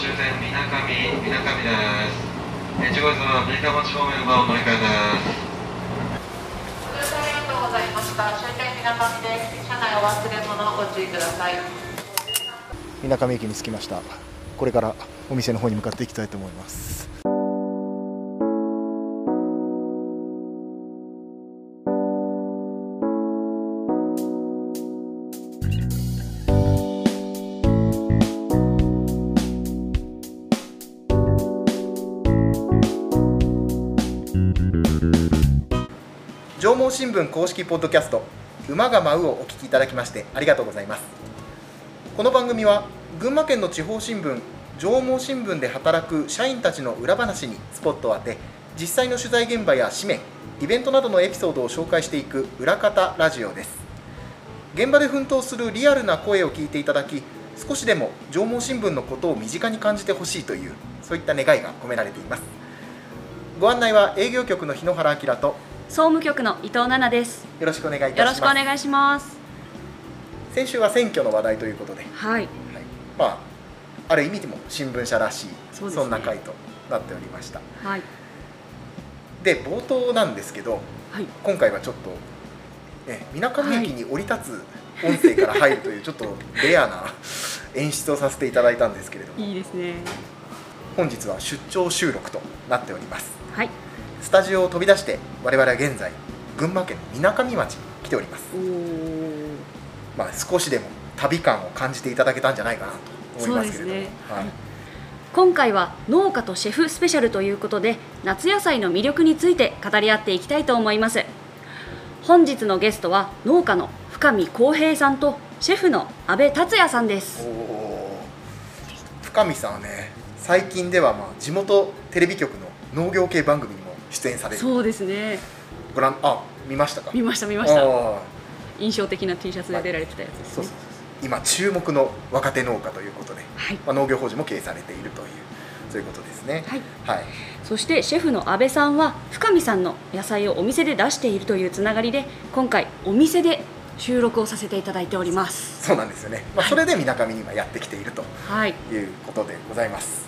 終点みなかみみなかみです越後様みなか町方面の乗り換えですありがとうございました。終点みなかみです。車内お忘れ物ご注意ください。みなかみ駅に着きましたこれからお店の方に向かっていきたいと思います新聞公式ポッドキャスト馬が舞うをお聞きいただきましてありがとうございます。この番組は群馬県の地方新聞縄文新聞で働く社員たちの裏話にスポットを当て実際の取材現場や紙面イベントなどのエピソードを紹介していく裏方ラジオです。現場で奮闘するリアルな声を聞いていただき少しでも縄文新聞のことを身近に感じてほしいというそういった願いが込められています。ご案内は営業局の日野原明と総務局の伊藤奈々です。よろしくお願いいたしよろますしくお願いします。先週は選挙の話題ということではい。はい、まあある意味でも新聞社らしいそ,、ねんな回となっておりましたはい。で冒頭なんですけどはい。今回はちょっとね水上駅に降り立つ音声から入るというちょっとレアな演出をさせていただいたんですけれどもいいですね。本日は出張収録となっておりますはい。スタジオを飛び出して我々は現在群馬県の水上町に来ております。まあ少しでも旅感を感じていただけたんじゃないかなと思いますけれども、ね。はい。今回は農家とシェフスペシャルということで夏野菜の魅力について語り合っていきたいと思います。本日のゲストは農家の深見康平さんとシェフの阿部達也さんです。深見さんはね最近ではまあ地元テレビ局の農業系番組にも出演される。そうですね。ご覧あ見ましたか？見ました見ました。印象的な T シャツで出られてたやつですね。そうそうそう。今注目の若手農家ということで、はい。まあ、農業法人も経営されているというそういうことですね。はい。はい。そしてシェフの阿部さんは深見さんの野菜をお店で出しているというつながりで今回お店で収録をさせていただいております。そうなんですよね、まあ、それでみなかみに今やってきているとはい。いうことでございます、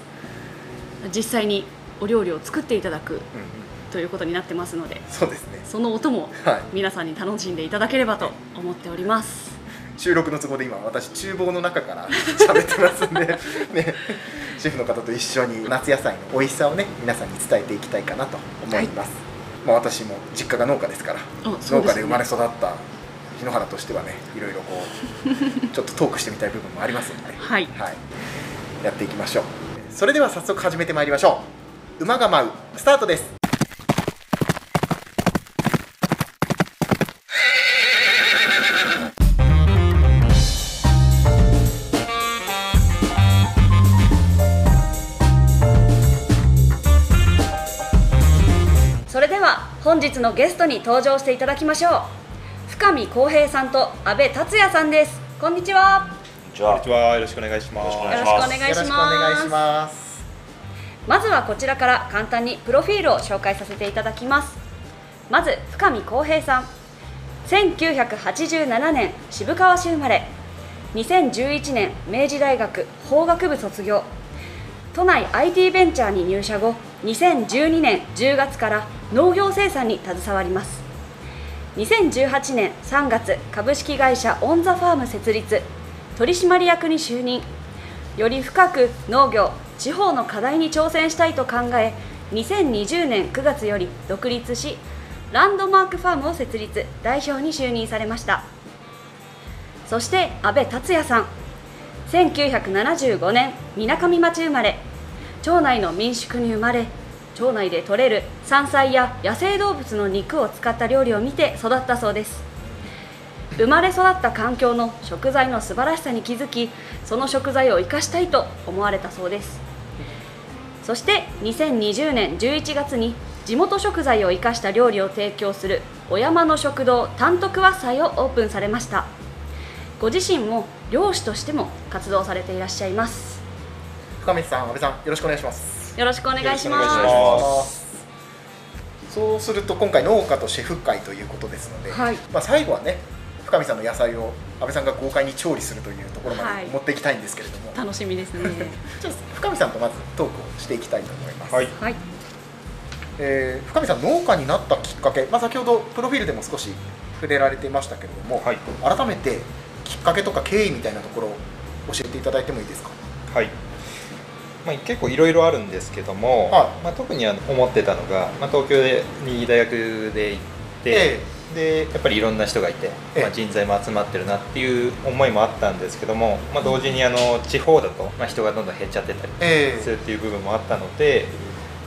実際にお料理を作っていただくうんうん、ということになってますのでそうですね。その音もはい。皆さんに楽しんでいただければと思っております。収録の都合で今私厨房の中から 喋ってますんでね。シェフの方と一緒に夏野菜の美味しさをね皆さんに伝えていきたいかなと思います、まあ私も実家が農家ですからね。農家で生まれ育った日野原としてはねいろいろこう ちょっとトークしてみたい部分もありますので、はい。はい、やっていきましょう。それでは早速始めてまいりましょう馬が舞う。スタートです。それでは本日のゲストに登場していただきましょう。深見康平さんと阿部達也さんです。こんにちは。こんにちは、よろしくお願いします。よろしくお願いしよろしくおます願いしまずはこちらから簡単にプロフィールを紹介させていただきます。まず深見康平さん。1987年渋川市生まれ。2011年明治大学法学部卒業。都内 IT ベンチャーに入社後2012年10月から農業生産に携わります。2018年3月株式会社オン・ザ・ファーム設立。取締役に就任。より深く農業地方の課題に挑戦したいと考え2020年9月より独立しランドマークファームを設立代表に就任されました。そして阿部達也さん。1975年みなかみ町生まれ。町内の民宿に生まれ町内で採れる山菜や野生動物の肉を使った料理を見て育ったそうです。生まれ育った環境の食材の素晴らしさに気づきその食材を生かしたいと思われたそうです。そして2020年11月に地元食材を生かした料理を提供するお山の食堂単独和祭をオープンされました。ご自身も漁師としても活動されていらっしゃいます。深見さん阿部さんよろしくお願いします。よろしくお願いします。そうすると今回農家とシェフ会ということですので、はい。まあ、最後はね深見さんの野菜を安倍さんが豪快に調理するというところまはい。で持っていきたいんですけれども、楽しみですね。ちょっと深見さんとまずトークをしていきたいと思います、はい。はい。えー深見さん農家になったきっかけ、まあ、先ほどプロフィールでも少し触れられてましたけれども、はい。改めてきっかけとか経緯みたいなところを教えていただいてもいいですか？はい。まあ、結構いろいろあるんですけども、はい。まあ、特にあの思ってたのが、まあ、東京でに大学で行って、でやっぱりいろんな人がいて、ええ。まあ、人材も集まってるなっていう思いもあったんですけども、まあ、同時にあの地方だと、まあ、人がどんどん減っちゃってたりえするっていう部分もあったので、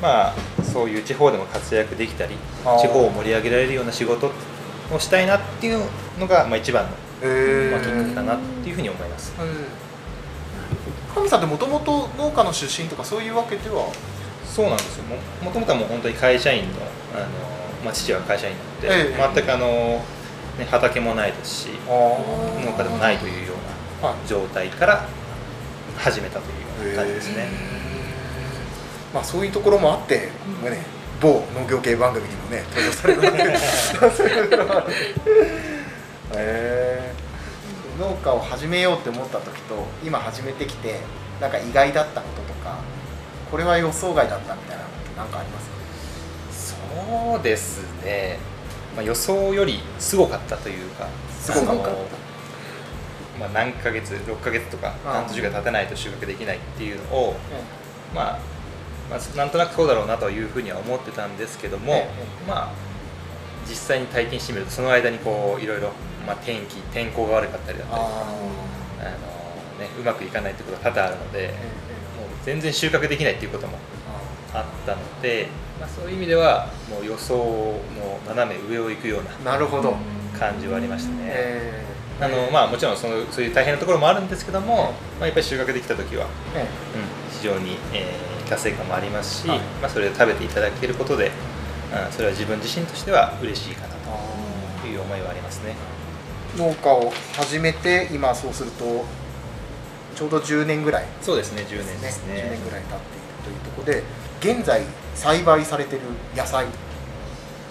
まあ、そういう地方でも活躍できたり地方を盛り上げられるような仕事をしたいなっていうのが、まあ、一番の、えまあ、きっかけかなっていうふうに思います。深見さんってもともと農家の出身とかそういうわけでは？そうなんですよ。ももともとはもう本当に会社員のあの、まあ、父は会社員なの全くあの、ね、畑もないですし農家でもないというようはな状態から始めたというような感じですね。まあそういうところもあって、もうね某農業系番組にもね登場されるわけです。そういうところもあってへー。農家を始めようって思った時と今始めてきてなんか意外だったこととかこれは予想外だったみたいなのって何かあります？かそうですね、まあ、予想よりすごかったというかすごかった。あのまあ、何ヶ月6ヶ月とか半年が経たないと収穫できないっていうのを、まあ、まあなんとなくそうだろうなというふうには思ってたんですけども、ええ。まあ実際に体験してみるとその間にこういろいろ、まあ、天気天候が悪かったりだったりあの、ね、うまくいかないってことが多々あるので、もう全然収穫できないっていうこともあったので、まあ、そういう意味ではもう予想の斜め上を行くようななるほど、感じはありましたね。えー。あのまあ、もちろんそのそういう大変なところもあるんですけども、まあ、やっぱり収穫できた時は、えうん、非常に、えー達成感もありますし、はい。まあ、それを食べていただけることで、うん、それは自分自身としては嬉しいかなー。という思いはありますね。農家を始めて今そうするとちょうど10年ぐらいそうですね10年です10ね年ぐらい経っているというところで現在栽培されてる野菜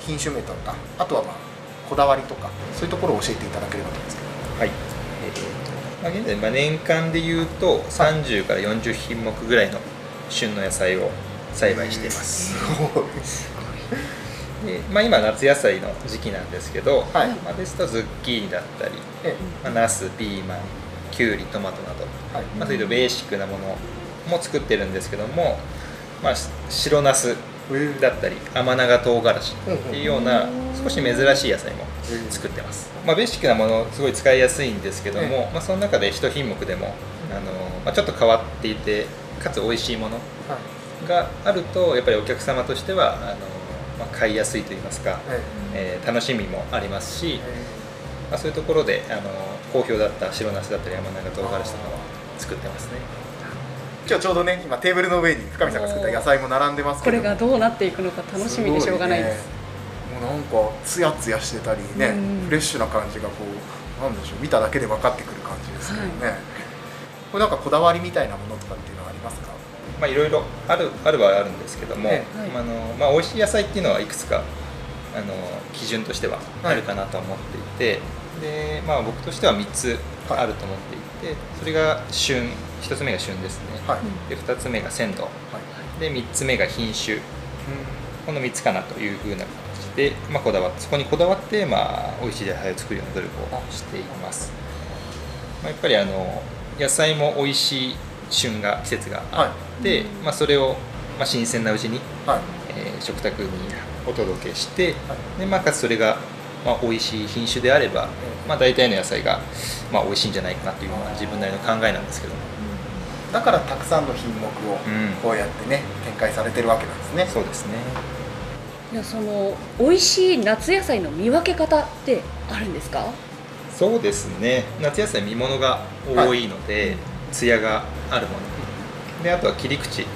品種名とかあとはまあこだわりとかそういうところを教えていただければと思うんですけはい、えーまあ、現在、まあ、年間でいうと30から40品目ぐらいの旬の野菜を栽培しています。どで、まあ、今夏野菜の時期なんですけど、はい。まあ、ですとズッキーニだったり、えまあ、ナスピーマンきゅうりトマトなど、えはい。まあ、そういうベーシックなものも作ってるんですけども、まあ、し白ナスだったり甘長唐辛子っていうような少し珍しい野菜も作ってます、まあ、ベーシックなものすごい使いやすいんですけども、えまあ、その中で一品目でもあの、まあ、ちょっと変わっていてかつ美味しいものはい。があるとやっぱりお客様としてはあの、まあ、買いやすいといいますか、ええ。ー楽しみもありますし、え。まあ、そういうところであの好評だった白ナスだったり甘長唐辛子とかは作ってますね今日ちょうどね今テーブルの上に深見さんが作った野菜も並んでますけど。これがどうなっていくのか楽しみでしょうがないです。ねもうなんかツヤツヤしてたりね、うん。フレッシュな感じがこうなんでしょう見ただけで分かってくる感じですけどね、これなんかこだわりみたいなものとかっていうのはありますか？まあ、いろいろあるあるはあるんですけども、ええ。あのまあ、美味しい野菜っていうのはいくつかあの基準としてはあるかなと思っていて、でまあ、僕としては3つあると思っていて、それが旬1つ目が旬ですね、はい、で2つ目が鮮度。はい。で3つ目が品種。この3つかなというふうな形で、まあ、こだわそこにこだわって、まあ、美味しい野菜を作るような努力をしています、まあ、やっぱりあの野菜も美味しい旬が季節があって、まあ、それを、まあ、新鮮なうちに、はい。えー食卓にお届けして、はい。でまあ、かつそれが、まあ、美味しい品種であれば、まあ、大体の野菜が、まあ、美味しいんじゃないかなというのが自分なりの考えなんですけども、だからたくさんの品目をうん。こうやってね展開されてるわけなんですね、そうですね。いやその美味しい夏野菜の見分け方ってあるんですか？そうですね。夏野菜見物が多いので、艶があるもの。であとは切り口で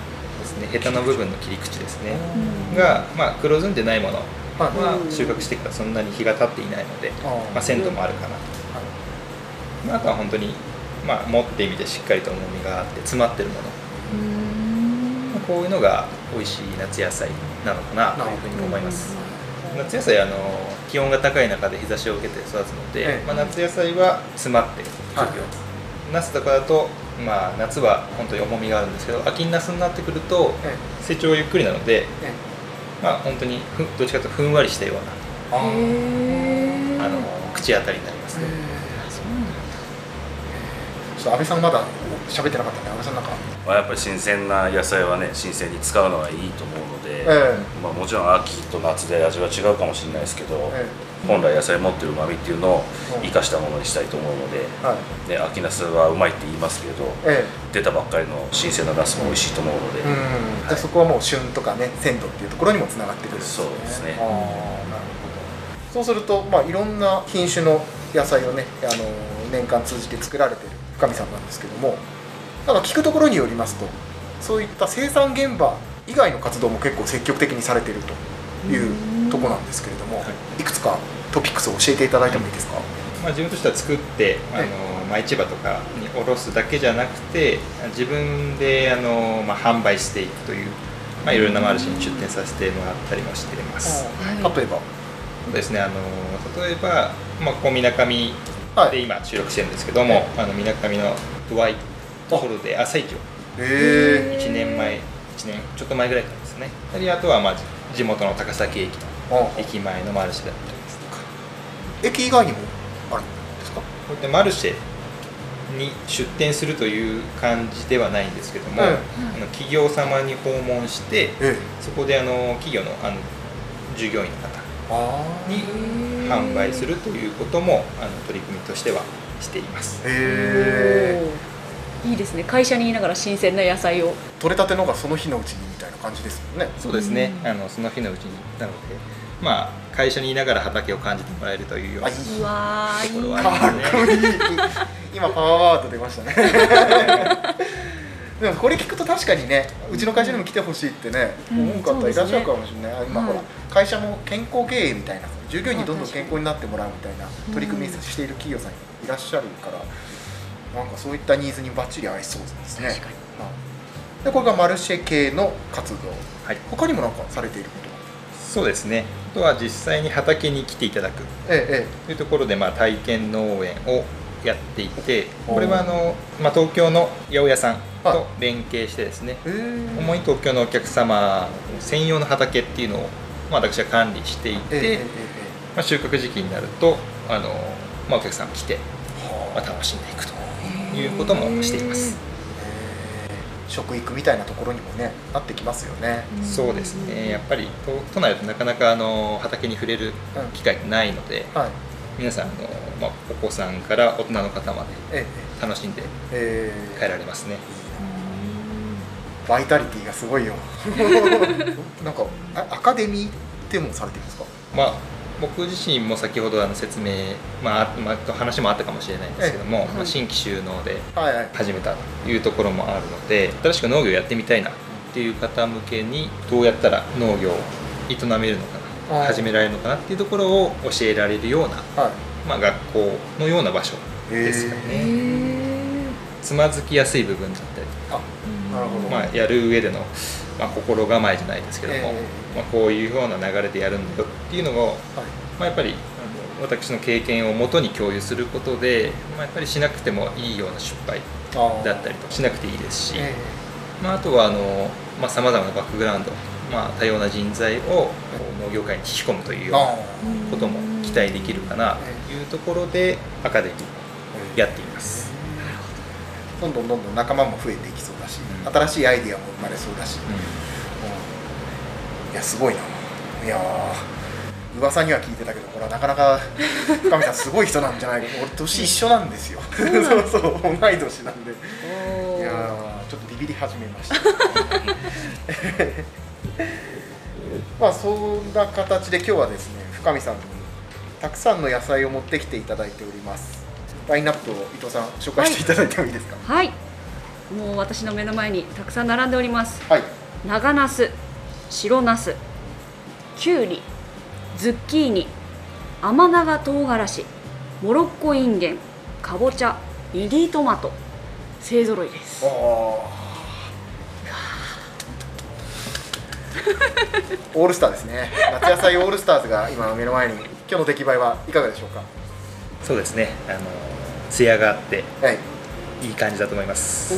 すね。ヘタの部分の切り口ですね。が、まあ、黒ずんでないものはい。は収穫してからそんなに日が経っていないので、まあ、鮮度もあるかなと、まあ、あとは本当に、まあ、持ってみてしっかりと重みがあって詰まってるもの、まあこういうのが美味しい夏野菜なのかなというふうに思います、夏野菜あの気温が高い中で日差しを受けて育つので、ええ。まあ、夏野菜は詰まってくるよ、ナスとかだと、まあ、夏は本当に重みがあるんですけど秋ナスになってくるとえ成長ゆっくりなので、えまあ、本当にふどっちかというとふんわりしたようなあの口当たりになりますね、安倍さんまだ喋ってなかったんで安倍さんなんか。まあ、やっぱり新鮮な野菜はね新鮮に使うのがいいと思うので、えまあ、もちろん秋と夏で味は違うかもしれないですけど、え本来野菜持ってるうまみっていうのを生かしたものにしたいと思うので、はい。ね、秋ナスはうまいって言いますけどえ出たばっかりの新鮮なナスも美味しいと思うので、えうん、でそこはもう旬とかね鮮度っていうところにもつながってくるんですね。そうですね。ああなるほど。そうするとまあいろんな品種の野菜をねあの年間通じて作られてる深見さんなんですけどもなんか聞くところによりますとそういった生産現場以外の活動も結構積極的にされているというとこなんですけれども、い、くつかトピックスを教えていただいてもいいですか、まあ、自分としては作ってあの、まあ、市場とかに卸すだけじゃなくて自分であの、まあ、販売していくという、まあ、いろいろなマルシェに出店させてもらったりもしています、はい例えば？そうですね。あの例えば、まあ、ここみなかみはいで今収録してるんですけども、あのみなかみのドワイトホルで朝市をへえ1年前1年ちょっと前ぐらいからですね。であとはまあ地元の高崎駅の駅前のマルシェだったりですとか。駅以外にもあるんですか？こういったマルシェに出店するという感じではないんですけども、うんあの企業様に訪問してええ。そこであの企業のあの従業員の方あに販売するということもあの取り組みとしてはしています。あへえいいですね。会社にいながら新鮮な野菜を。取れたてのがその日のうちにみたいな感じですもんね。そうですね。あのその日のうちに。なのでまあ会社にいながら畑を感じてもらえるというようなところはかっこいい。今パワーワード出ましたね でもこれ聞くと確かにねうちの会社にも来てほしいってね、うん。思う方いらっしゃるかもしれない、あ今はい。ほら会社も健康経営みたいな従業員にどんどん健康になってもらうみたいな取り組みしている企業さんいらっしゃるからなんかそういったニーズにバッチリ合いそうですね。でこれがマルシェ系の活動。はい。他にもなんかされていることがそうですね。あとは実際に畑に来ていただく。ええというところで、まあ、体験農園をやっていてこれはあの、まあ、東京の八百屋さんはいと連携してですね、えええ主に東京のお客様専用の畑っていうのを、まあ、私は管理していて、えええええまあ、収穫時期になるとあの、まあ、お客さんが来て、まあ、楽しんでいくということもしています。えー。食育みたいなところにもねなってきますよね。そうですね。やっぱり都都内だとなかなかあの畑に触れるうん機会ってないのではい。皆さんあの、まあ、お子さんから大人の方までえ楽しんでええ帰られますね。ーバイタリティがすごいよ。なんかあアカデミーってもされてるんですか？まあ、僕自身も先ほどあの説明、まああまあ、話もあったかもしれないんですけども、まあ、新規収納ではいはい。始めたというところもあるので新しく農業やってみたいなっていう方向けにどうやったら農業を営めるのかあーな始められるのかなっていうところを教えられるような、はい。まあ、学校のような場所ですかへね。つまずきやすい部分だっ。まあ、やる上での、まあ、心構えじゃないですけども、えまあ、こういうような流れでやるんだよっていうのを、はい。まあ、やっぱり私の経験をもとに共有することで、まあ、やっぱりしなくてもいいような失敗だったりとしなくていいですし、えまあ、あとはさまざ、まなバックグラウンド、まあ、多様な人材を農業界に引き込むというようなことも期待できるかなというところでアカデミーーやっています。どんどんどんどん仲間も増えていきそう新しいアイディアも生まれそうだし、うん。いやすごいな。いやー噂には聞いてたけどこれはなかなか深見さんすごい人なんじゃないか俺年一緒なんですよ。そうそう。同い年なんで。いやーちょっとビビり始めました。まあそんな形で今日はですね深見さんにたくさんの野菜を持ってきていただいております。ラインナップを伊藤さん紹介していただいてもいいですか？はいもう私の目の前にたくさん並んでおります。はい。長ナス白ナスきゅうりズッキーニ甘長唐辛子モロッコインゲンかぼちゃミディトマト勢ぞろいです。あオールスターですね。夏野菜オールスターズが今目の前に今日の出来栄えはいかがでしょうか？そうですね。あの艶があってはいいい感じだと思います。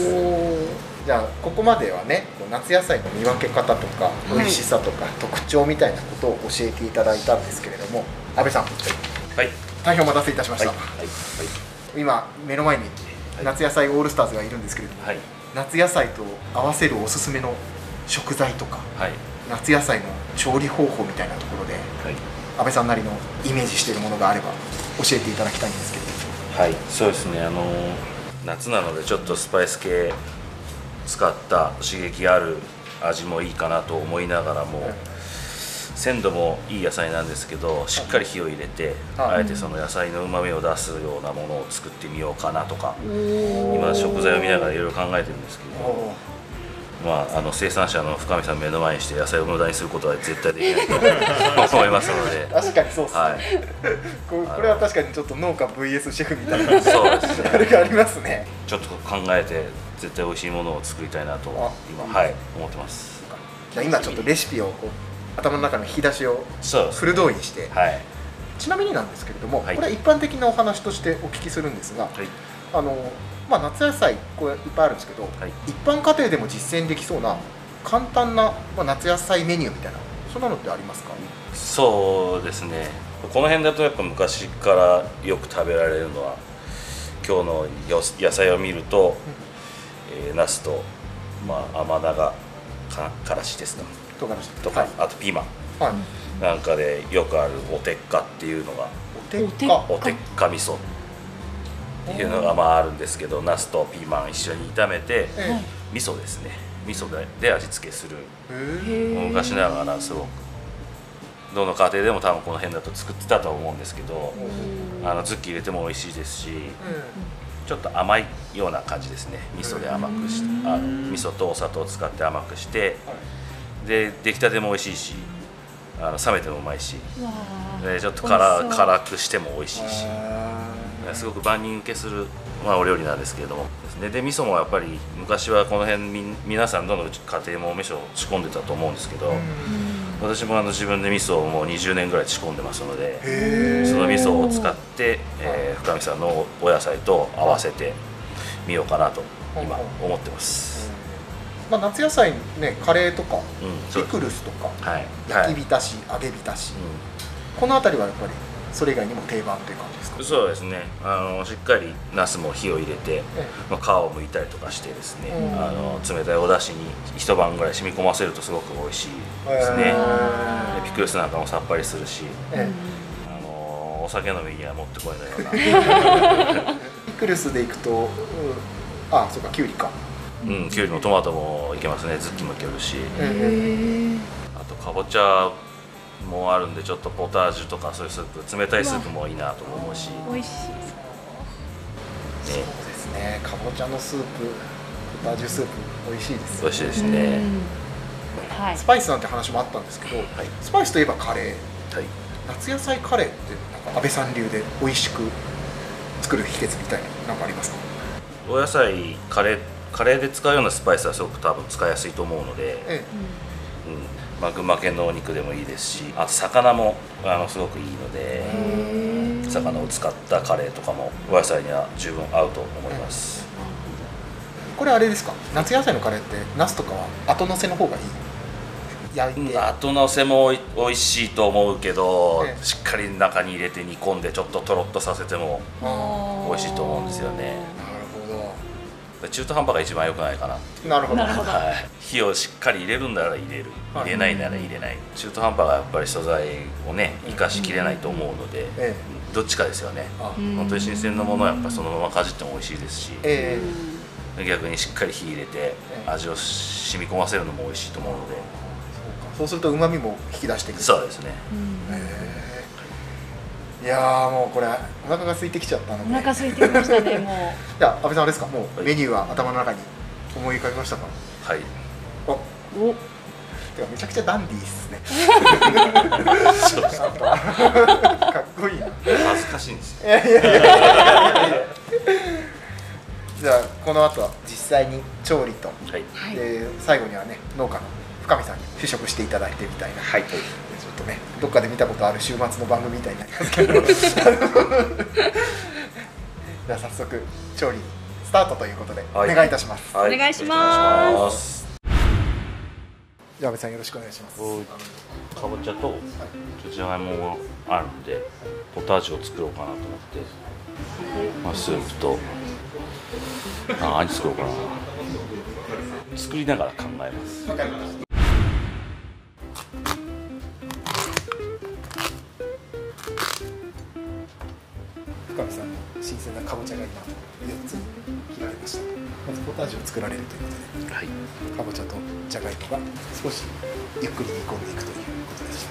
じゃあここまではね夏野菜の見分け方とかい。美味しさとか特徴みたいなことを教えていただいたんですけれども安倍さん。はい。大変お待たせいたしました、はい。はい。今目の前に夏野菜オールスターズがいるんですけれども、はい。夏野菜と合わせるおすすめの食材とかはい。夏野菜の調理方法みたいなところではい。安倍さんなりのイメージしているものがあれば教えていただきたいんですけどはい、そうですね、あの夏なのでちょっとスパイス系使った刺激ある味もいいかなと思いながらも、鮮度もいい野菜なんですけどしっかり火を入れて、はい。あえてその野菜のうまみを出すようなものを作ってみようかなとか今食材を見ながらいろいろ考えてるんですけど、まあ、あの生産者の深見さん目の前にして野菜を無駄にすることは絶対できないと思いますので。確かにそうっすね、はい、ここれは確かにちょっと農家 VS シェフみたいな。そうです。ねあれがありますね。ちょっと考えて絶対美味しいものを作りたいなとあ今はい思ってます。じゃあ今ちょっとレシピを頭の中の引き出しをフル動員して。はい。ちなみになんですけれども、はい。これは一般的なお話としてお聞きするんですが、はい。あのまあ、夏野菜これいっぱいあるんですけど、はい。一般家庭でも実践できそうな簡単な、まあ、夏野菜メニューみたいなそんなのってありますか？そうですね。この辺だとやっぱ昔からよく食べられるのは今日のよ野菜を見ると、えー、ナスと、まあ、甘長かからしですか。唐辛子とか、はい。あとピーマン。はい、なんかでよくあるおてっかっていうのが。おてっかおてっか味噌いうのがまああるんですけどナスとピーマン一緒に炒めてえ味噌ですね。味噌でで味付けする。昔ながらすごく。どの家庭でも多分この辺だと作ってたとは思うんですけどあのズッキー入れても美味しいですしちょっと甘いような感じですね。味噌で甘くしあの味噌とお砂糖を使って甘くしてで出来たても美味しいしあの冷めてもうまい。しでちょっと辛辛くしても美味しいしすごく万人受けする、まあ、お料理なんですけれども。ですねで味噌もやっぱり昔はこの辺み皆さんどの家庭もお味噌を仕込んでたと思うんですけど私もあの自分で味噌をもう20年ぐらい仕込んでますのでへその味噌を使って、えー深見さんのお野菜と合わせてみようかなと今思ってます、まあ、夏野菜ねカレーとかうん、ピクルスとかはい。焼き浸し、揚げ浸し。うこの辺りはやっぱりそれ以外にも定番という感じですか？ん、そうですね。あのしっかりナスも火を入れて、えまあ、皮を剥いたりとかしてですね、うん。あの冷たいお出汁に一晩ぐらい染み込ませるとすごく美味しいですね、ピクルスなんかもさっぱりするし、えあのお酒飲みにはもってこいのような。ピクルスでいくと、うん。あそうかきゅうりか、うん、きゅうりもトマトもいけますね。ズッキーもいけるし。え。あとかぼちゃもあるんでちょっとポタージュとかそういうスープ冷たいスープもいいなと思うし、ね、美味しい。そうですね。かぼちゃのスープポタージュスープ美味しいです美味しいですね、はい。スパイスなんて話もあったんですけど、スパイスといえばカレー。はい。夏野菜カレーってなんか安倍さん流で美味しく作る秘訣みたいななんかありますか？お野菜カレーカレーで使うようなスパイスはすごく多分使いやすいと思うので、え。うんまあ、群馬県のお肉でもいいですしあと魚もあのすごくいいので魚を使ったカレーとかもお野菜には十分合うと思います、えこれあれですか？夏野菜のカレーってナスとかは後乗せの方がいい？焼いて、後乗せも美味しいと思うけど、ええ。しっかり中に入れて煮込んでちょっととろっとさせてもあ美味しいと思うんですよね。ーなる中途半端が一番良くないかな。ほどなるほど。なるほど。はい、火をしっかり入れるんなら入れる。はい。入れないなら入れない。中途半端がやっぱり素材をね生かしきれないと思うので、えどっちかですよね。本当に新鮮なものはやっぱそのままかじっても美味しいですしええ。逆にしっかり火入れて味を染み込ませるのも美味しいと思うので。そうか。そうすると旨味も引き出していくそうですね。へえいやーもうこれお腹が空いてきちゃったのおで腹空いてきましたね もじゃあ安倍さんあれですか？もうはいメニューは頭の中に思い浮かびましたか？はい。あうおてかめちゃくちゃダンディーっすね。かかっこいいな。恥ずかしいんですよ。いやいやいやいやいや。じゃあこの後は実際に調理と、はい。はい。で最後にはね農家の深見さんに試食していただいてみたいな、はいとねどっかで見たことある週末の番組みたいになりますけど。では早速調理スタートということでおはい。願いいたします、はお願い。しますお願いします。じゃあ安部さんよろしくお願いします。かぼちゃとじゃがいもがあるんでポタージュを作ろうかなと思って、まあ、スープとあ何作ろうかな。作りながら考えます鮮なかぼちゃが今4つ切られました。まずポタージュを作られるということで。はい。かぼちゃとじゃがいもが少しゆっくり煮込んでいくということで。した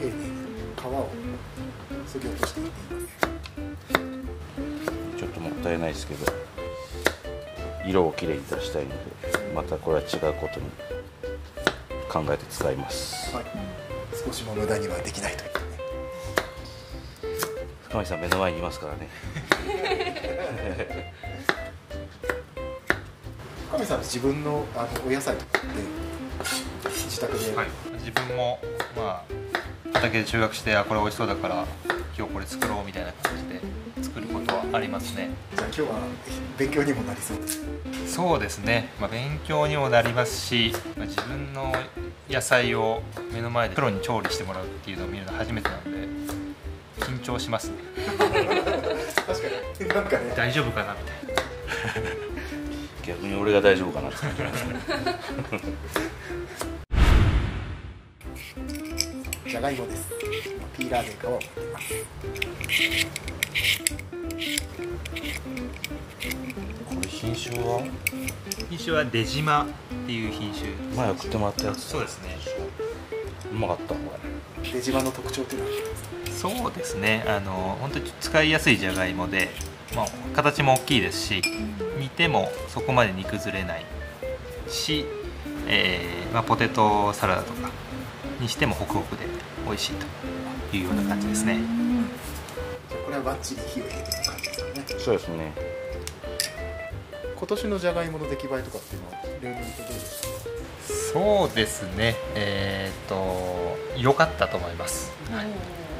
丁寧に皮を削ぎ落としていっていますちょっともったいないですけど色をきれいに出したいのでまたこれは違うことに考えて使います。はい、少しも無駄にはできないというかね。深見さん目の前にいますからね。深見さん自分のあのお野菜とかって自宅で、はい、自分もまあ畑で中学してあこれ美味しそうだから今日これ作ろうみたいな感じでことはありますね。じゃあ今日は勉強にもなりそうです。そうですね、まあ、勉強にもなりますし、まあ、自分の野菜を目の前でプロに調理してもらうっていうのを見るのは初めてなので緊張しますね。確かに。なんかね。大丈夫かなみたいな。逆に俺が大丈夫かなって感じます。ねじゃがいもです。ピーラーで皮をむいてますこれ品種は？品種は出島っていう品種前送ってもらったやつ。そうですね。うまかったこ出島の特徴っていうのは？そうですね。あの本当に使いやすいじゃがいもで、まあ、形も大きいですし煮てもそこまで煮崩れないし、えーまあ、ポテトサラダとかにしてもホクホクで美味しいというような感じですね。これはバッチリ火を入れてねれそうですね。今年のじゃがいもの出来栄えとかっていうのは例年とどうですか？そうですね。えーっと良かったと思います、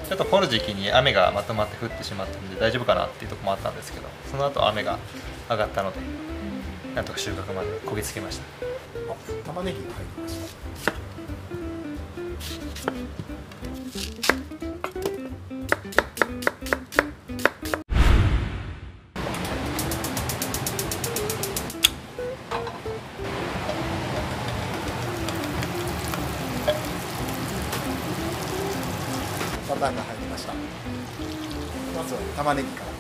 ちょっと掘る時期に雨がまとまって降ってしまったので大丈夫かなっていうところもあったんですけどその後雨が上がったのでなんとか収穫までこぎつけました。あ玉ねぎが入りました玉ねぎから。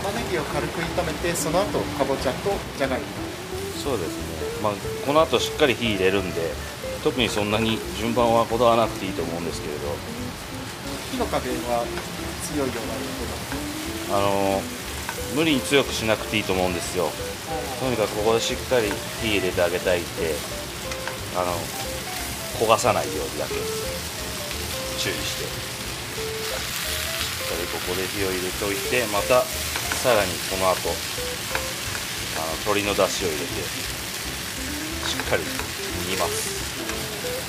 玉ねぎを軽く炒めてその後かぼちゃとじゃがいも。そうですね。まあこの後しっかり火入れるんで特にそんなに順番はこだわらなくていいと思うんですけれど。火の加減は強いようなあの無理に強くしなくていいと思うんですよ。とにかくここでしっかり火入れてあげたいってあの焦がさないようにだけ注意して。ここで火を入れておいてまたさらにこの後あの鶏の出汁を入れてしっかり煮ます。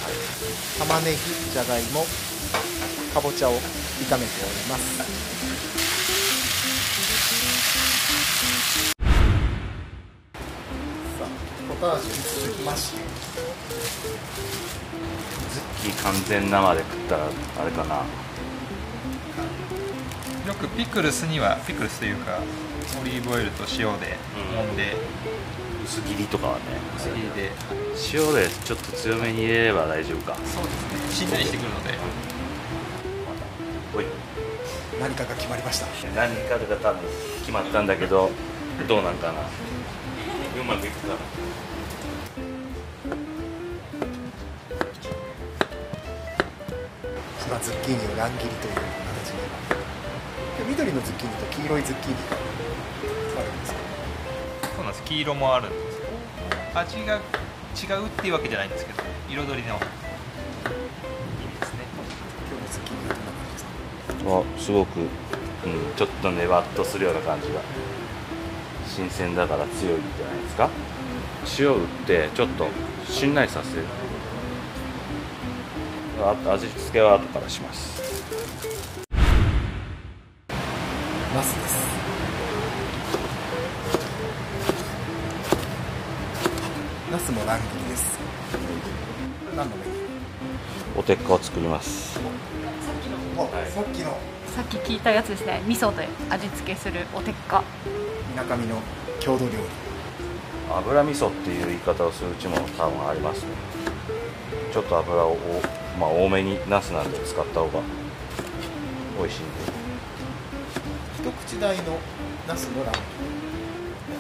はい。玉ねぎじゃがいもかぼちゃを炒めております。さあポタージュに続きまして。ズッキー完全生で食ったらあれかな。よくピクルスにはピクルスというかオリーブオイルと塩で揉ん。で。薄切りとかはね。薄切りで。塩でちょっと強めに入れれば大丈夫か。そうですね。しんなりしてくるので。おい。何かが決まりました。何かが多分決まったんだけどどうなんかな。うまくいくかな今ズッキーニを乱切りという形でで緑のズッキーニと黄色いズッキーニがあるんですよそうなんです。黄色もあるんです味が違うっていうわけじゃないんですけど彩りの。いいですね今日のズッキーニはどんな感じですかあすごく、うん、ちょっとねばっとするような感じが新鮮だから強いんじゃないですか。塩を打ってちょっとしんなりさせる。あ味付けは後からします。ナスです。ナスも乱切りです。何のメニュおてっかを作ります。さっきの。さっき聞いたやつですね。味噌で味付けするおてっかみなかみの郷土料理。油味噌っていう言い方をするうちも多分ありますね。ちょっと油を、まあ、多めにナスなんで使った方が美味しいんで。一口大のナスの乱切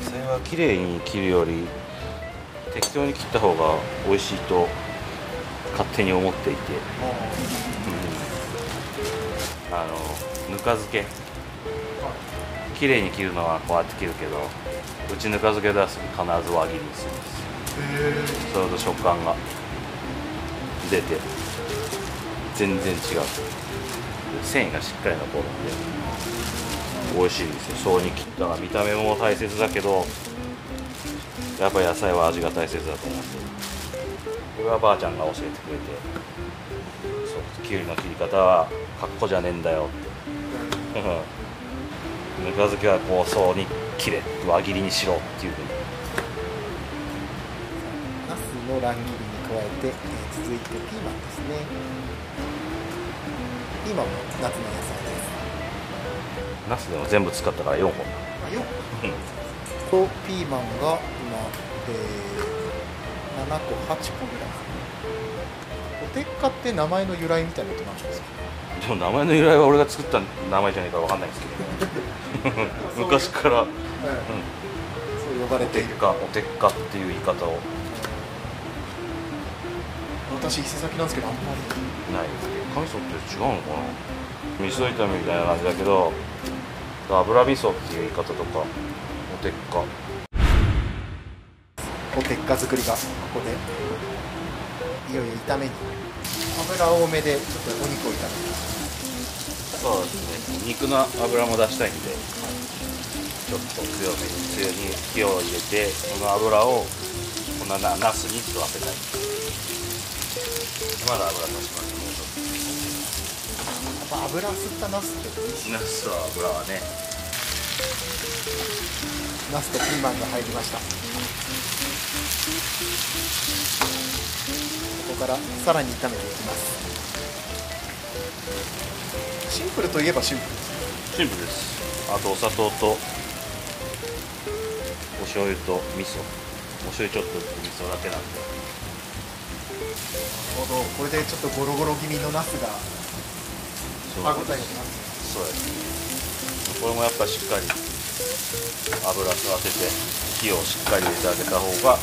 野菜は綺麗に切るより適当に切った方が美味しいと勝手に思っていて、りあのぬか漬け。綺麗に切るのはこうやって切るけどうちぬか漬け出すと必ず輪切りにするんですよ。それと食感が出て全然違う。繊維がしっかり残るんで。美味しいですよ。そうに切ったら見た目も大切だけどやっぱ野菜は味が大切だと思うんで。これはばあちゃんが教えてくれてそうきゅうりの切り方はかっこじゃねえんだよって。ぬか漬けはこうそうに切れ輪切りにしろっていうふうに。の乱切りに加えて、えー続いてピーマンですね。ピーマンも夏の野菜です。ナスでも全部使ったから4本。あようん。とピーマンが今、えー、7個8個ぐらいおてっかって名前の由来みたいなことなんですか？でも名前の由来は俺が作った名前じゃないから分かんないんですけど。昔から、うん、そう呼ばれている。かおてっかっていう言い方を私伊勢崎なんですけどあんまりない神味噌って違うのかな？味噌炒めみたいな感じだけど油味噌っていう言い方とかおてっかおてっか作りがここで。いよいよ炒めに油多めでちょっとお肉を炒めます。そうですね。肉の油も出したいんでちょっと強めに強に火を入れてその油をこんななナスに吸わせたいまだ油足しますもうちょっやっぱ油吸ったナスって美味しいナスと油はね。ナスとピーマンが入りました。ここからさらに炒めていきます。シンプルといえばシンプルです。シンプルです。あとお砂糖とお醤油と味噌。お醤油ちょっと味噌だけなんで。どこれでちょっとゴロゴロ気味のナスが歯応えがきますそうです。これもやっぱしっかり油吸わせて火をしっかり入れてあげた方が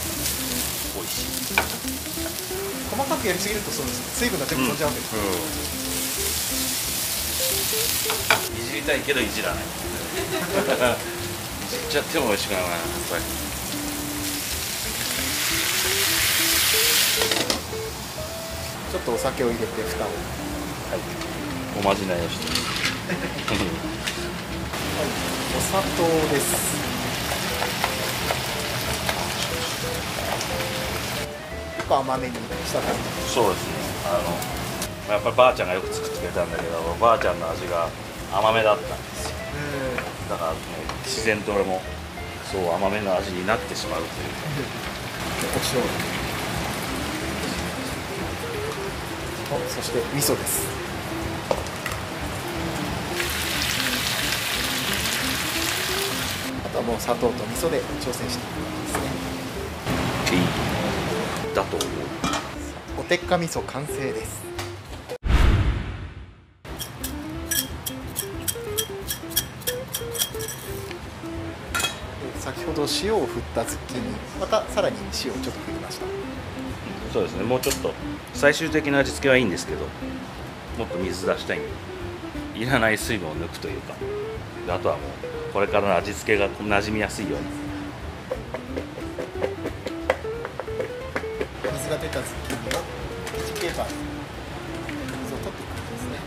美味しい。細かくやりすぎるとそうです。水分が全部飛んじゃうんで。す、いじりたいけどいじらない。いじっちゃっても美味しくないなやっぱりちょっとお酒を入れて蓋を。おまじないをして。お砂糖です。結構甘めにした感じ。そうですね。あのやっぱりばあちゃんがよく作ってくれたんだけどばあちゃんの味が甘めだったんですよ。だからね自然と俺もそう甘めの味になってしまうというお塩おそして味噌です。あとはもう砂糖と味噌で調整していくんですね。いいだと思う。おてっか味噌完成です。で先ほど塩を振ったズッキーニまたさらに塩をちょっと振りましたそうですね。もうちょっと最終的な味付けはいいんですけどもっと水出したいんでいらない水分を抜くというか。であとはもうこれからの味付けが馴染みやすいように。たズッキーニをティッシュペーパーに水を取っていく感じですね。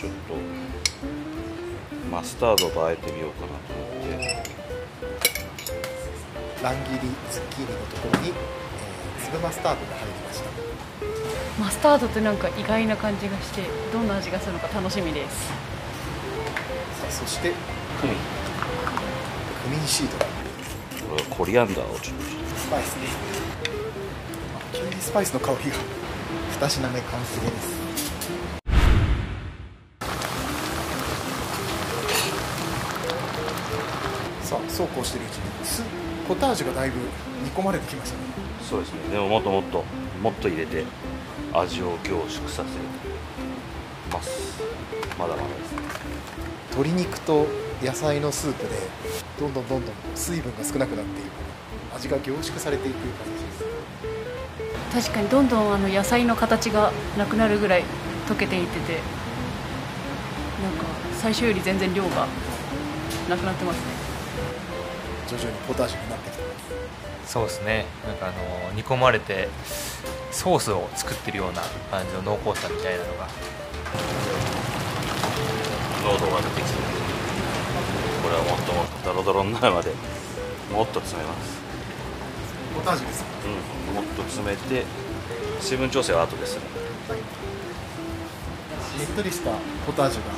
ちょっとマスタードとあえてみようかなと思って。乱切りズッキーニのところに、えー粒マスタードが入りました。マスタードってなんか意外な感じがしてどんな味がするのか楽しみです。さあそしてクミンクミンシード。これはコリアンダーをちょっとスパイスですあ急にスパイスの香りが2品目完成です。さあそうこうしてるうちにスポタージュがだいぶ煮込まれてきましたねそうですね。でももっともっともっと入れて味を凝縮させます。まだまだですね。鶏肉と野菜のスープでどんどんどんどん水分が少なくなっている味が凝縮されていく感じです。確かにどんどんあの野菜の形がなくなるぐらい溶けていっててなんか最初より全然量がなくなってますね。徐々にポタージュになっそうですね。なんかあの煮込まれてソースを作ってるような感じの濃厚さみたいなのが濃度が出てきてこれはもっともっとドロドロになるまでもっと詰めます。ポタージュですうん、もっと詰めて水分調整は後です。ねねっとりしたポタージュが。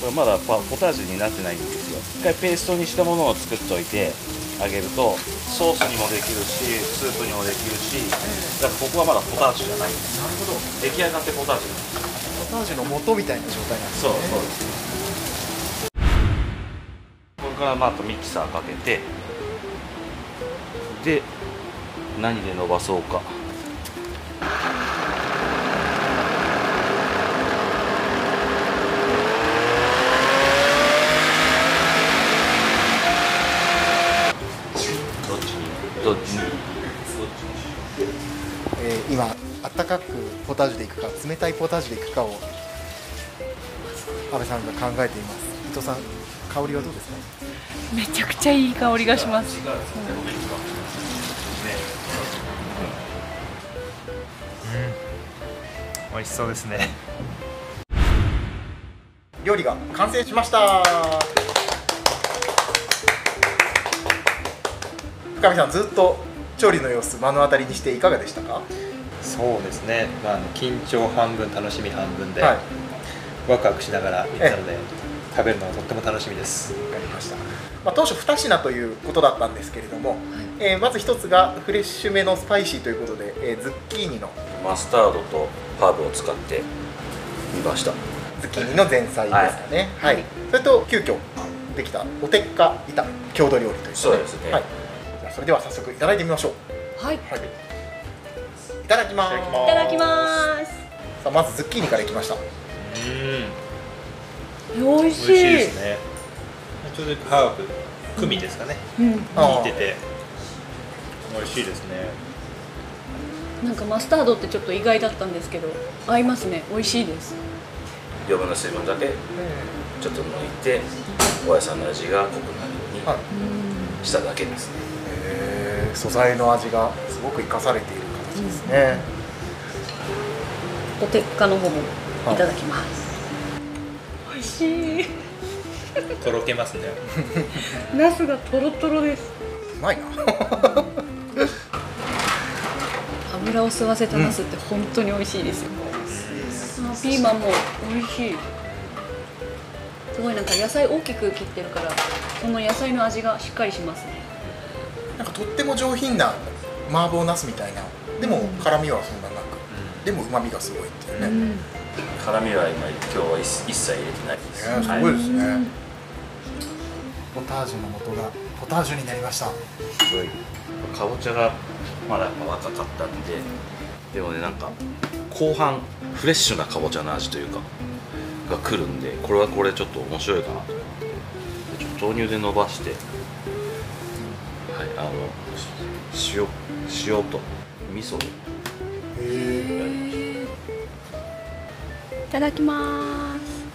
これまだパポタージュになってないんですよ。一回ペーストにしたものを作っておいてあげるとソースにもできるしスープにもできるしだからここはまだポタージュじゃないんです。なるほど出来上がってポタージュなんです。ポタージュの素みたいな状態なんですね。そうそうですこれからまたミキサーかけてで何で伸ばそうかどっちにどっちえー今あったかくポタージュでいくか冷たいポタージュでいくかを安倍さんが考えています。伊藤さん香りはどうですか？めちゃくちゃいい香りがします。美味しそうですね。料理が完成しました深見さんずっと調理の様子目の当たりにしていかがでしたか？そうですね、まあ、あの緊張半分楽しみ半分で、はい。ワクワクしながら行ったので食べるのがとっても楽しみです。わかりました、まあ、当初2品ということだったんですけれども、えーまず1つがフレッシュめのスパイシーということで、えーズッキーニのマスタードとハーブを使ってみました。ズッキーニの前菜ですかね。はい、それと急遽できたおてっか板郷土料理ということそうですね。はい、それでは早速いただいてみましょう。はい。いはい。いただきます。いただきます。ただきますさあまずズッキーニからいきました。うん。美味しい。美味しいですね。ちょうどハーブクミンですかね。うん、効いてて。美味しいですね。なんかマスタードってちょっと意外だったんですけど合いますね。美味しいです。余分な水分だけちょっと抜いてお野菜の味が濃くなるようはい。にしただけですね、素材の味がすごく生かされている形ですね、おてっかの方もいただきます、美味しい。とろけますね。ナスがトロトロです。うまいな。油を吸わせたナスって本当に美味しいですよ、あピーマンも美味しい。すごいなんか野菜大きく切ってるからその野菜の味がしっかりしますねなんかとっても上品な麻婆茄子みたいなでも辛みはそんななく、でも旨味がすごいっていうね、うん。辛みは今今日は一一切入れてないです、ねすはいごいですね、ポタージュの素がポタージュになりました。すごい。かぼちゃがまだやっぱ若かったんででもねなんか後半フレッシュなかぼちゃの味というかが来るんでこれはこれちょっと面白いかなと思って。でちょっと豆乳で伸ばしてはいあの塩塩と味噌？でいただきます。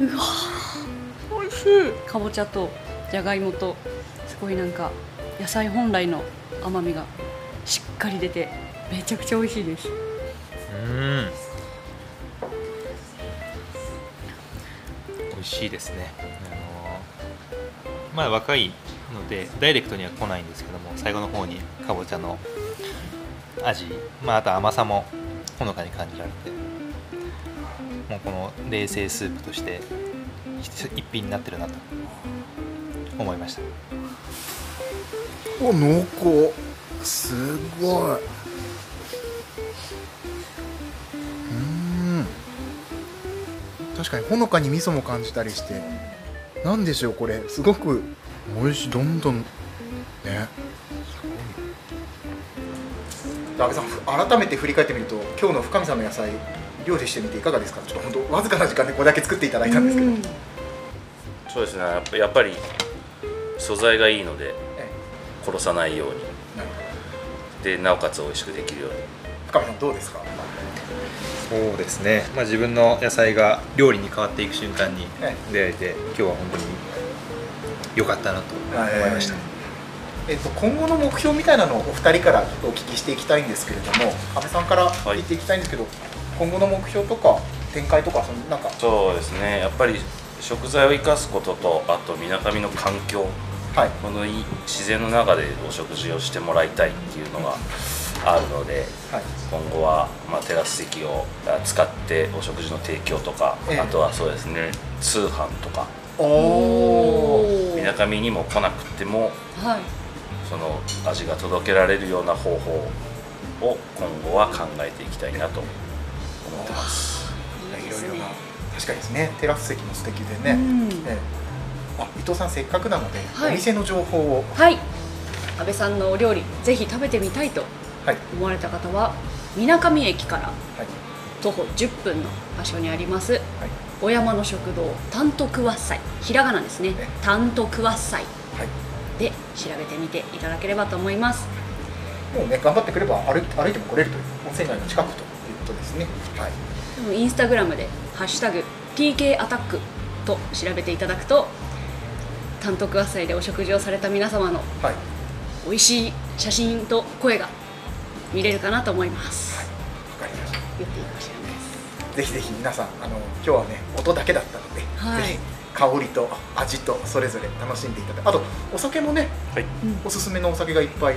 うわ美味しい。かぼちゃとじゃがいもとすごいなんか野菜本来の甘みがしっかり出てめちゃくちゃ美味しいです。うんしいですね。あのまだ若いのでダイレクトには来ないんですけども最後の方にかぼちゃの味、まあ、あと甘さもほのかに感じられてもうこの冷製スープとして一一品になってるなと思いました。お濃厚。すごい。かにほのかに味噌も感じたりして。なんでしょうこれ。すごく美味しい。どんどん。ね。安倍さん改めて振り返ってみると今日の深見さんの野菜料理してみていかがですか？ちょっと本当わずかな時間でこれだけ作っていただいたんですけど、そうですね。やっぱやっぱり素材がいいのでえ殺さないように。でなおかつ美味しくできるように。深見さんどうですか？そうですね、まあ、自分の野菜が料理に変わっていく瞬間にえ出会えて今日は本当に良かったなと思いました、えっと、今後の目標みたいなのをお二人からちょっとお聞きしていきたいんですけれども安倍さんから聞い。ていきたいんですけど、今後の目標とか展開とかそのなんか。そうですね。やっぱり食材を生かすこととあとみなかみの環境。はい。このいい自然の中でお食事をしてもらいたいっていうのがあるのではい。今後は、まあ、テラス席をあ使ってお食事の提供とか、ええ。あとはそうですね通販とか。おおみなかみにも来なくてもはい。その味が届けられるような方法を今後は考えていきたいなと思ってます。いろいろな確かにですね。テラス席も素敵でね、うん。ええ。あ伊藤さんせっかくなので、はい。お店の情報を。はい。安倍さんのお料理ぜひ食べてみたいとはい思われた方はみなかみ駅からはい。徒歩10分の場所にありますはい。小山の食堂タントクワッサイひらがなですね。えタントクワッサイはい。で調べてみていただければと思います。もうね頑張ってくれば歩い歩いても来れるという温泉街の近くということですね。はい。でもインスタグラムで「ハッシュタグ #TK アタック」と調べていただくとタントクワッサイでお食事をされた皆様のはい。美味しい写真と声が見れるかなと思います。わかりました。言っていいかもしれないですぜひぜひ皆さんあの今日はね音だけだったので、はい。ぜひ香りと味とそれぞれ楽しんでいただいてあとお酒もねはい、おすすめのお酒がいっぱい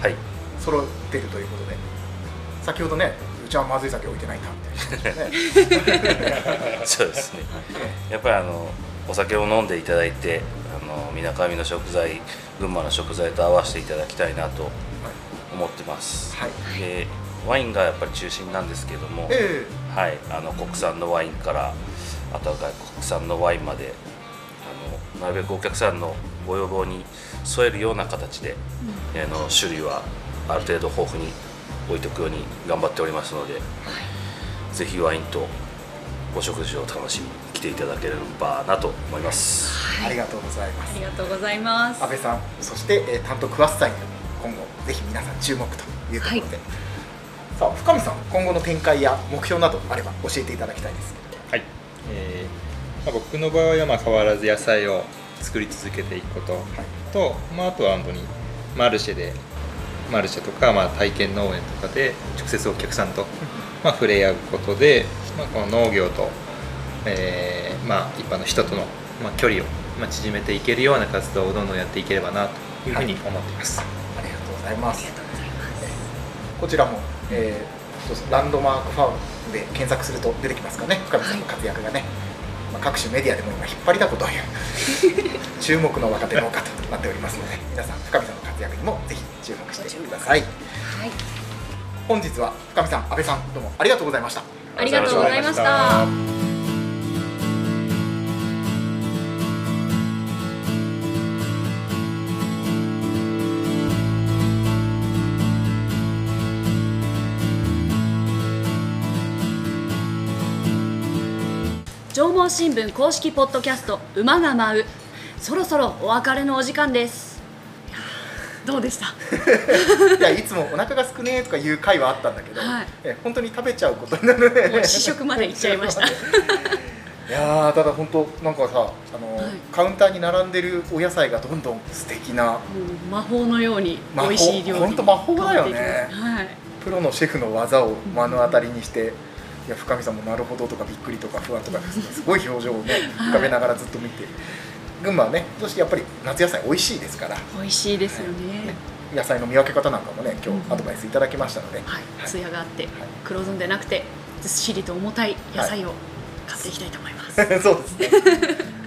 はい、揃ってるということで先ほどねうちはまずい酒置いてないなみたいなね。そうですね。やっぱりあのお酒を飲んでいただいて、あのみなかみの食材、群馬の食材と合わせていただきたいなと思ってます。はい。で、ワインがやっぱり中心なんですけども、えはい、あの国産のワインからあとは外国産のワインまであのなるべくお客さんのご要望に添えるような形で、あの種類はある程度豊富に置いておくように頑張っておりますので、ぜひワインとお食事を楽しみに来ていただければなと思います。えありがとうございます。ありがとうございます。安倍さんそして、えー、担当クワッサイン今後ぜひ皆さん注目というところで、さあ深見さん今後の展開や目標などあれば教えていただきたいです。はい、えーまあ、僕の場合はまあ変わらず野菜を作り続けていくこと。と、まあ、あとは本当にマルシェでマルシェとか、まあ、体験農園とかで直接お客さんと、まあ、触れ合うことで、まあ、この農業と、えーまあ、一般の人との、まあ、距離を、まあ、縮めていけるような活動をどんどんやっていければなというふうに思っています。ありがとうございます。こちらも、えー、ランドマークファームで検索すると出てきますかね。深見さんの活躍がね、まあ、各種メディアでも今引っ張りだこという 注目の若手農家となっておりますので皆さん深見さんの活躍にもぜひ注目してください。はい。本日は深見さん安倍さんどうもありがとうございました。ありがとうございました縄文新聞公式ポッドキャスト「馬が舞う」そろそろお別れのお時間です。どうでした？いやいつもお腹がすくねとかいう回はあったんだけど、はい。え本当に食べちゃうことになるね。もう試食までいっちゃいました。い いやーただ本当なんかさあの、はい。カウンターに並んでるお野菜がどんどん素敵な魔法のように美味しい料理にほんと魔法だよね。はい。プロのシェフの技を目の当たりにして、いや深見さんもなるほどとかびっくりとか不安とかすごい表情をね浮かべながらずっと見て、群馬はねそしてやっぱり夏野菜美味しいですから。美味しいですよね。野菜の見分け方なんかもね今うん日アドバイスいただきましたので、はい。はい。艶があって黒ずんでなくてずっしりと重たい野菜を買っていきたいと思います、そうですね。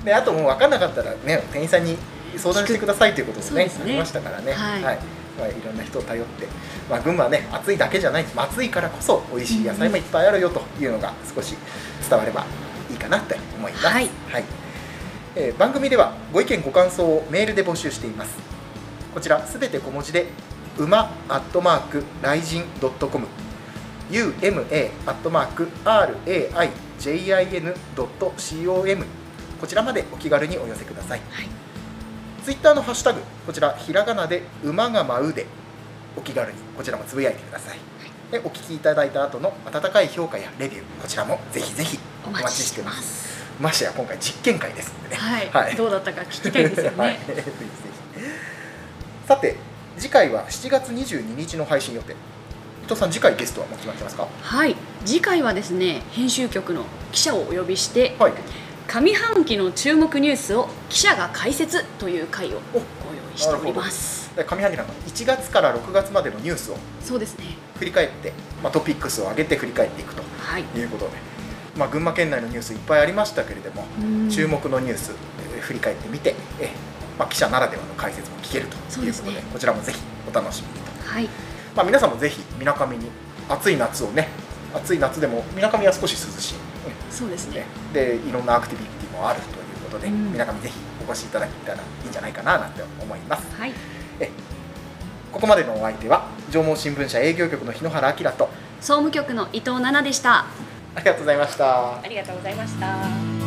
であともう分かんなかったらね店員さんに相談してくださいということもねね。ありましたからね。はいまあ、いろんな人を頼って、まあ、群馬はね暑いだけじゃない暑いからこそ美味しい野菜もいっぱいあるよというのが少し伝わればいいかなと思います、はい。えー番組ではご意見ご感想をメールで募集しています。こちらすべて小文字で馬アットマークライジンドットコム UMA アットマーク RAIJIN.com こちらまでお気軽にお寄せください、はいツイッターのハッシュタグこちらひらがなで馬が舞うでお気軽にこちらもつぶやいてください。でお聞きいただいた後の温かい評価やレビューこちらもぜひぜひおお待待ちしてます。ましてや今回実験会ですのでね。はい、はい。どうだったか聞きたいですよね、はい、ぜひぜひ。さて次回は7月22日の配信予定。伊藤さん次回ゲストはもう決まってますか？はい。次回はですね編集局の記者をお呼びしてはい上半期の注目ニュースを記者が解説という回をご用意しております。で上半期なの1月から6月までのニュースをそうですね。振り返って、まあ、トピックスを上げて振り返っていくとはい。いうことで、まあ、群馬県内のニュースいっぱいありましたけれども、うん。注目のニュース、えー振り返ってみて、えーまあ、記者ならではの解説も聞けるということでねこちらもぜひお楽しみにと、はい。まあ、皆さんもぜひみなかみに暑い夏をね暑い夏でもみなかみは少し涼しい、そうですね。ね、でいろんなアクティビティもあるということでうん。みなかみぜひお越しいただけたらいいんじゃないかななんて思います。はい。えここまでのお相手は縄文新聞社営業局の日野原明と総務局の伊藤奈々でした。ありがとうございました。ありがとうございました